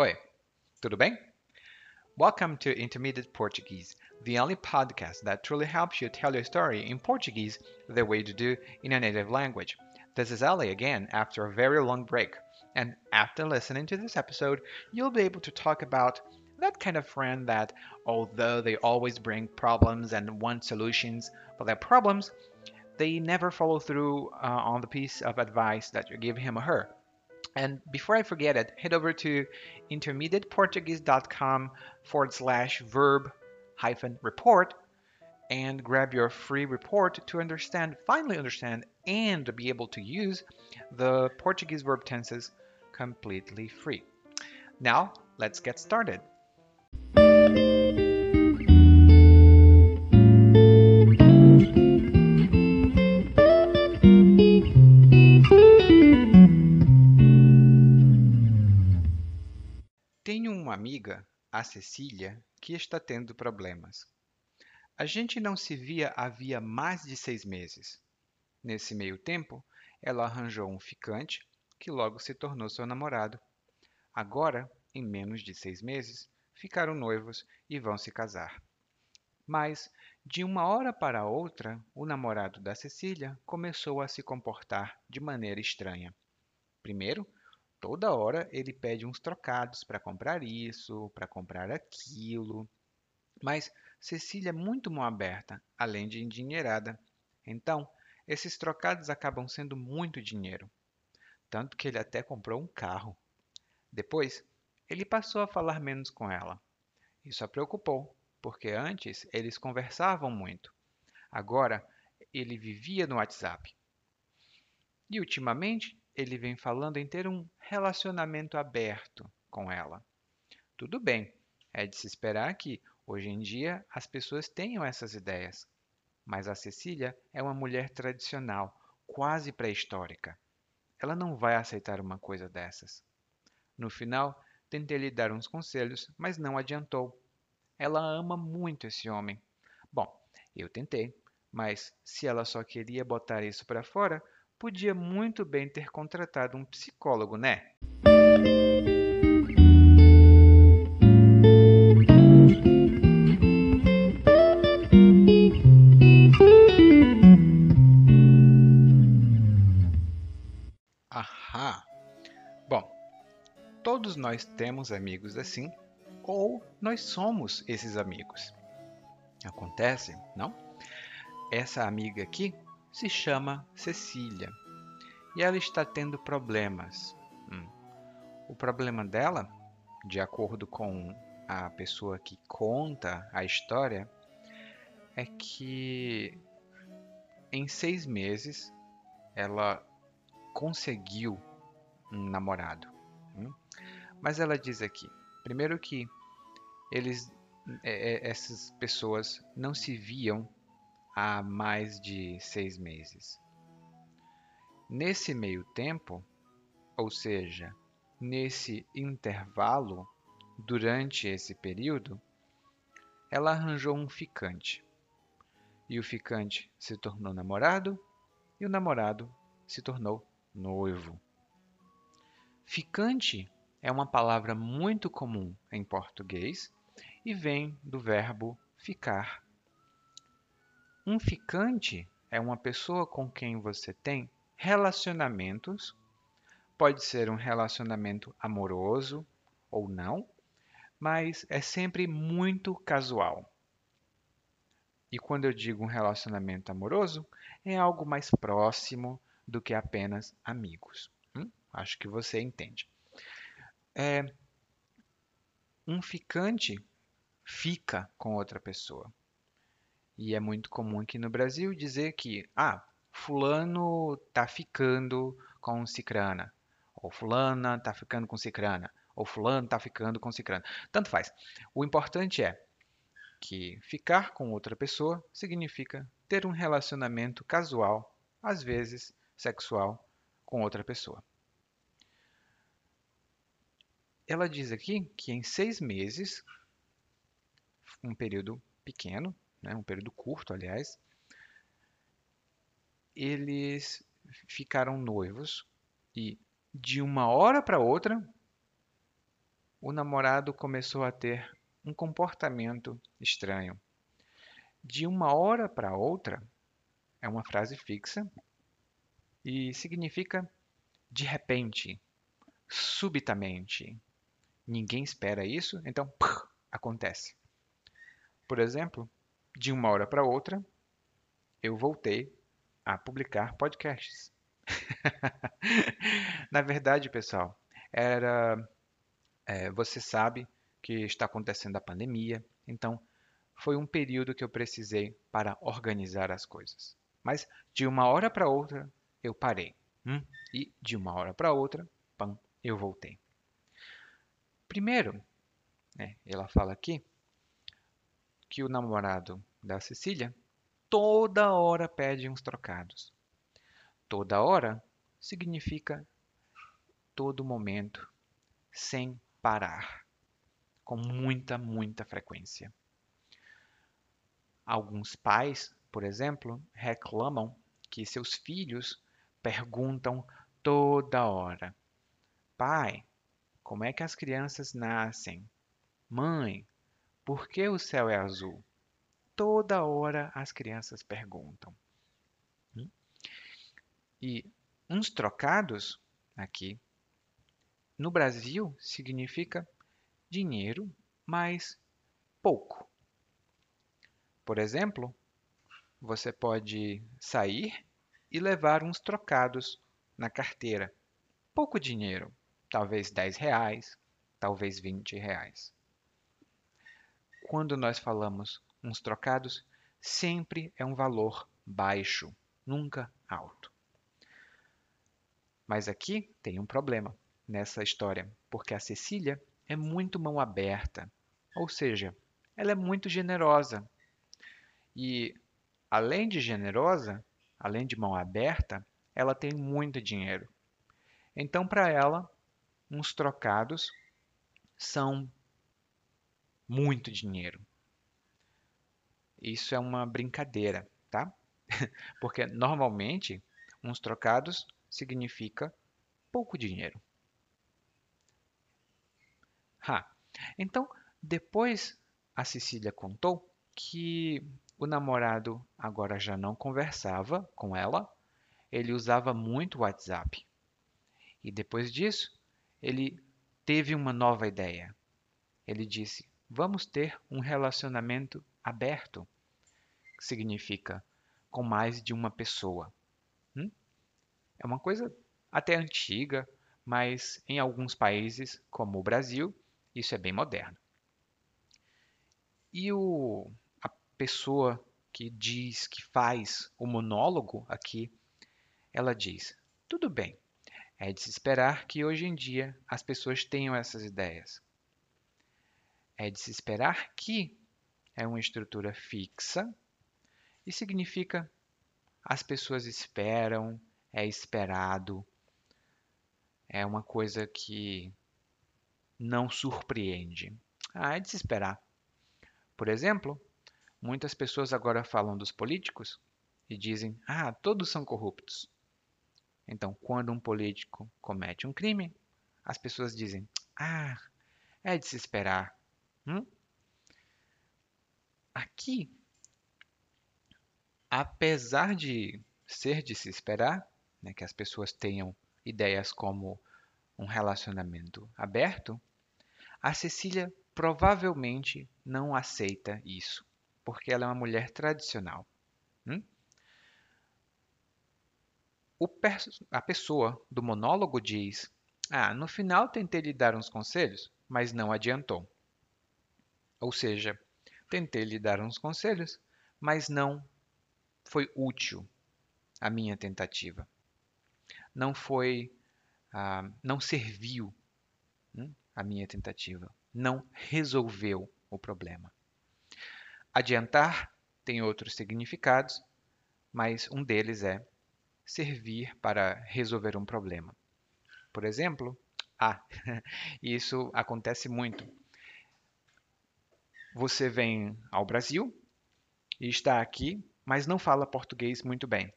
Oi, tudo bem? Welcome to Intermediate Portuguese, the only podcast that truly helps you tell your story in Portuguese the way you do in a native language. This is Ali again after a very long break, and after listening to this episode, you'll be able to talk about that kind of friend that, although they always bring problems and want solutions for their problems, they never follow through uh, on the piece of advice that you give him or her. And before I forget it, head over to intermediateportuguese.com forward slash verb hyphen report and grab your free report to understand, finally understand, and be able to use the Portuguese verb tenses completely free. Now, let's get started. A Cecília, que está tendo problemas. A gente não se via havia mais de seis meses. Nesse meio tempo, ela arranjou um ficante que logo se tornou seu namorado. Agora, em menos de seis meses, ficaram noivos e vão se casar. Mas, de uma hora para outra, o namorado da Cecília começou a se comportar de maneira estranha. Primeiro, toda hora ele pede uns trocados para comprar isso, para comprar aquilo. Mas Cecília é muito mão aberta, além de endinheirada. Então, esses trocados acabam sendo muito dinheiro. Tanto que ele até comprou um carro. Depois, ele passou a falar menos com ela. Isso a preocupou, porque antes eles conversavam muito. Agora, ele vivia no WhatsApp. E ultimamente, ele vem falando em ter um relacionamento aberto com ela. Tudo bem, é de se esperar que, hoje em dia, as pessoas tenham essas ideias. Mas a Cecília é uma mulher tradicional, quase pré-histórica. Ela não vai aceitar uma coisa dessas. No final, tentei lhe dar uns conselhos, mas não adiantou. Ela ama muito esse homem. Bom, eu tentei, mas se ela só queria botar isso para fora, podia muito bem ter contratado um psicólogo, né? Ahá! Bom, todos nós temos amigos assim, ou nós somos esses amigos. Acontece, não? Essa amiga aqui se chama Cecília e ela está tendo problemas. Hum. O problema dela, de acordo com a pessoa que conta a história, é que em seis meses ela conseguiu um namorado. Hum. Mas ela diz aqui, primeiro que eles, é, é essas pessoas não se viam há mais de seis meses. Nesse meio tempo, ou seja, nesse intervalo, durante esse período, ela arranjou um ficante. E o ficante se tornou namorado e o namorado se tornou noivo. Ficante é uma palavra muito comum em português e vem do verbo ficar um ficante é uma pessoa com quem você tem relacionamentos. Pode ser um relacionamento amoroso ou não, mas é sempre muito casual. E quando eu digo um relacionamento amoroso, é algo mais próximo do que apenas amigos. Hum? Acho que você entende. É, um ficante fica com outra pessoa. E é muito comum aqui no Brasil dizer que, ah, fulano tá ficando com cicrana, ou fulana tá ficando com cicrana, ou fulano tá ficando com cicrana. Tanto faz. O importante é que ficar com outra pessoa significa ter um relacionamento casual, às vezes sexual, com outra pessoa. Ela diz aqui que em seis meses, um período pequeno, né, um período curto, aliás, eles ficaram noivos e de uma hora para outra o namorado começou a ter um comportamento estranho. De uma hora para outra, é uma frase fixa e significa de repente, subitamente. Ninguém espera isso, então acontece. Por exemplo, de uma hora para outra, eu voltei a publicar podcasts. Na verdade, pessoal, era. É, você sabe que está acontecendo a pandemia, então foi um período que eu precisei para organizar as coisas. Mas de uma hora para outra eu parei. Hum? E de uma hora para outra, pam, eu voltei. Primeiro, né, ela fala aqui que o namorado da Cecília toda hora pede uns trocados. Toda hora significa todo momento, sem parar, com muita, muita frequência. Alguns pais, por exemplo, reclamam que seus filhos perguntam toda hora: Pai, como é que as crianças nascem? Mãe, por que o céu é azul? Toda hora as crianças perguntam. Hum? E uns trocados aqui no Brasil significa dinheiro mais pouco. Por exemplo, você pode sair e levar uns trocados na carteira. Pouco dinheiro, talvez 10 reais, talvez 20 reais. Quando nós falamos uns trocados, sempre é um valor baixo, nunca alto. Mas aqui tem um problema nessa história, porque a Cecília é muito mão aberta, ou seja, ela é muito generosa. E além de generosa, além de mão aberta, ela tem muito dinheiro. Então, para ela, uns trocados são muito dinheiro. Isso é uma brincadeira, tá? Porque normalmente uns trocados significa pouco dinheiro. Ha. Então, depois a Cecília contou que o namorado agora já não conversava com ela, ele usava muito o WhatsApp. E depois disso, ele teve uma nova ideia. Ele disse: Vamos ter um relacionamento aberto, que significa com mais de uma pessoa. Hum? É uma coisa até antiga, mas em alguns países, como o Brasil, isso é bem moderno. E o pessoa que diz, que faz o monólogo aqui, ela diz: tudo bem, é de se esperar que hoje em dia as pessoas tenham essas ideias. É de se esperar que é uma estrutura fixa e significa as pessoas esperam, é esperado, é uma coisa que não surpreende. Ah, é de se esperar. Por exemplo, Muitas pessoas agora falam dos políticos e dizem: ah, todos são corruptos. Então, quando um político comete um crime, as pessoas dizem: ah, é de se esperar. Hum? Aqui, apesar de ser de se esperar, né, que as pessoas tenham ideias como um relacionamento aberto, a Cecília provavelmente não aceita isso porque ela é uma mulher tradicional. Hum? a pessoa do monólogo diz: Ah, no final tentei lhe dar uns conselhos, mas não adiantou. Ou seja, tentei lhe dar uns conselhos, mas não foi útil a minha tentativa. Não foi, ah, não serviu hum, a minha tentativa. Não resolveu o problema. Adiantar tem outros significados, mas um deles é servir para resolver um problema. Por exemplo, ah, isso acontece muito. Você vem ao Brasil e está aqui, mas não fala português muito bem.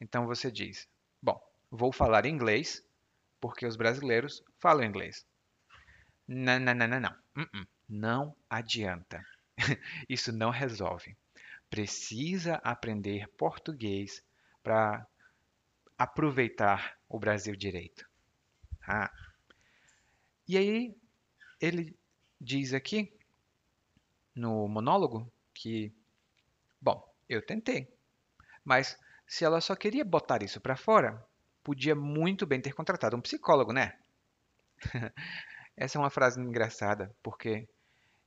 Então você diz: Bom, vou falar inglês porque os brasileiros falam inglês. Não, não, não, não, não. Uh-uh. Não adianta. Isso não resolve. Precisa aprender português para aproveitar o Brasil direito. Ah. E aí ele diz aqui no monólogo que, bom, eu tentei, mas se ela só queria botar isso para fora, podia muito bem ter contratado um psicólogo, né? Essa é uma frase engraçada, porque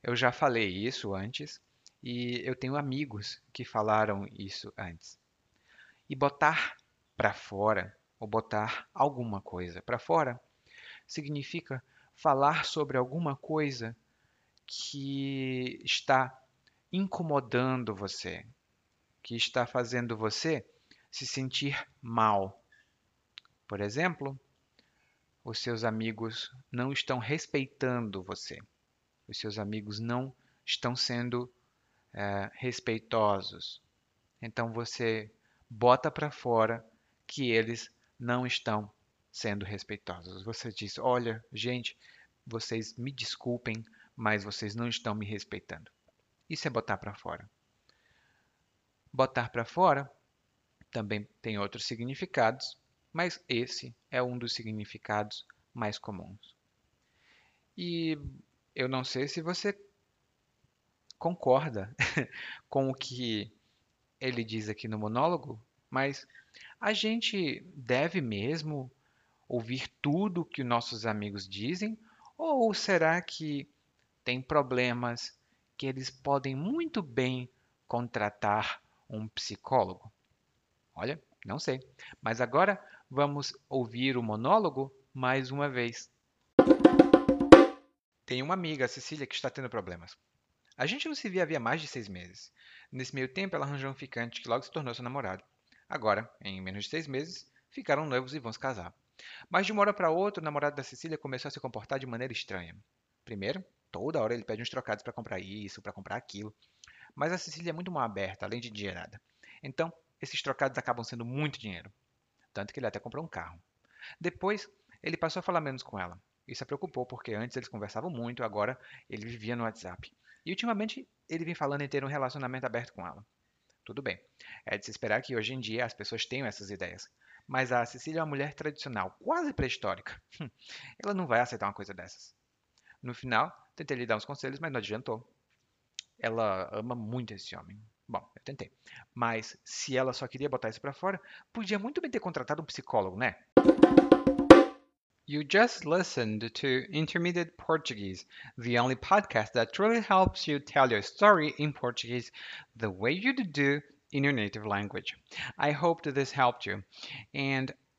eu já falei isso antes e eu tenho amigos que falaram isso antes. E botar para fora, ou botar alguma coisa para fora, significa falar sobre alguma coisa que está incomodando você, que está fazendo você se sentir mal. Por exemplo, os seus amigos não estão respeitando você, os seus amigos não estão sendo é, respeitosos. Então você bota para fora que eles não estão sendo respeitosos. Você diz: Olha, gente, vocês me desculpem, mas vocês não estão me respeitando. Isso é botar para fora. Botar para fora também tem outros significados, mas esse é um dos significados mais comuns. E eu não sei se você concorda com o que ele diz aqui no monólogo, mas a gente deve mesmo ouvir tudo que nossos amigos dizem? Ou será que tem problemas que eles podem muito bem contratar um psicólogo? Olha, não sei. Mas agora vamos ouvir o monólogo mais uma vez. Tem uma amiga, a Cecília, que está tendo problemas. A gente não se via havia mais de seis meses. Nesse meio tempo, ela arranjou um ficante que logo se tornou seu namorado. Agora, em menos de seis meses, ficaram noivos e vão se casar. Mas de uma hora para outra, o namorado da Cecília começou a se comportar de maneira estranha. Primeiro, toda hora ele pede uns trocados para comprar isso, para comprar aquilo. Mas a Cecília é muito mal aberta, além de dinheirada. Então, esses trocados acabam sendo muito dinheiro. Tanto que ele até comprou um carro. Depois, ele passou a falar menos com ela. Isso a preocupou, porque antes eles conversavam muito, agora ele vivia no WhatsApp. E ultimamente ele vem falando em ter um relacionamento aberto com ela. Tudo bem. É de se esperar que hoje em dia as pessoas tenham essas ideias. Mas a Cecília é uma mulher tradicional, quase pré-histórica. Ela não vai aceitar uma coisa dessas. No final, tentei lhe dar uns conselhos, mas não adiantou. Ela ama muito esse homem. Bom, eu tentei. Mas se ela só queria botar isso para fora, podia muito bem ter contratado um psicólogo, né? You just listened to Intermediate Portuguese, the only podcast that truly helps you tell your story in Portuguese the way you do in your native language. I hope that this helped you. And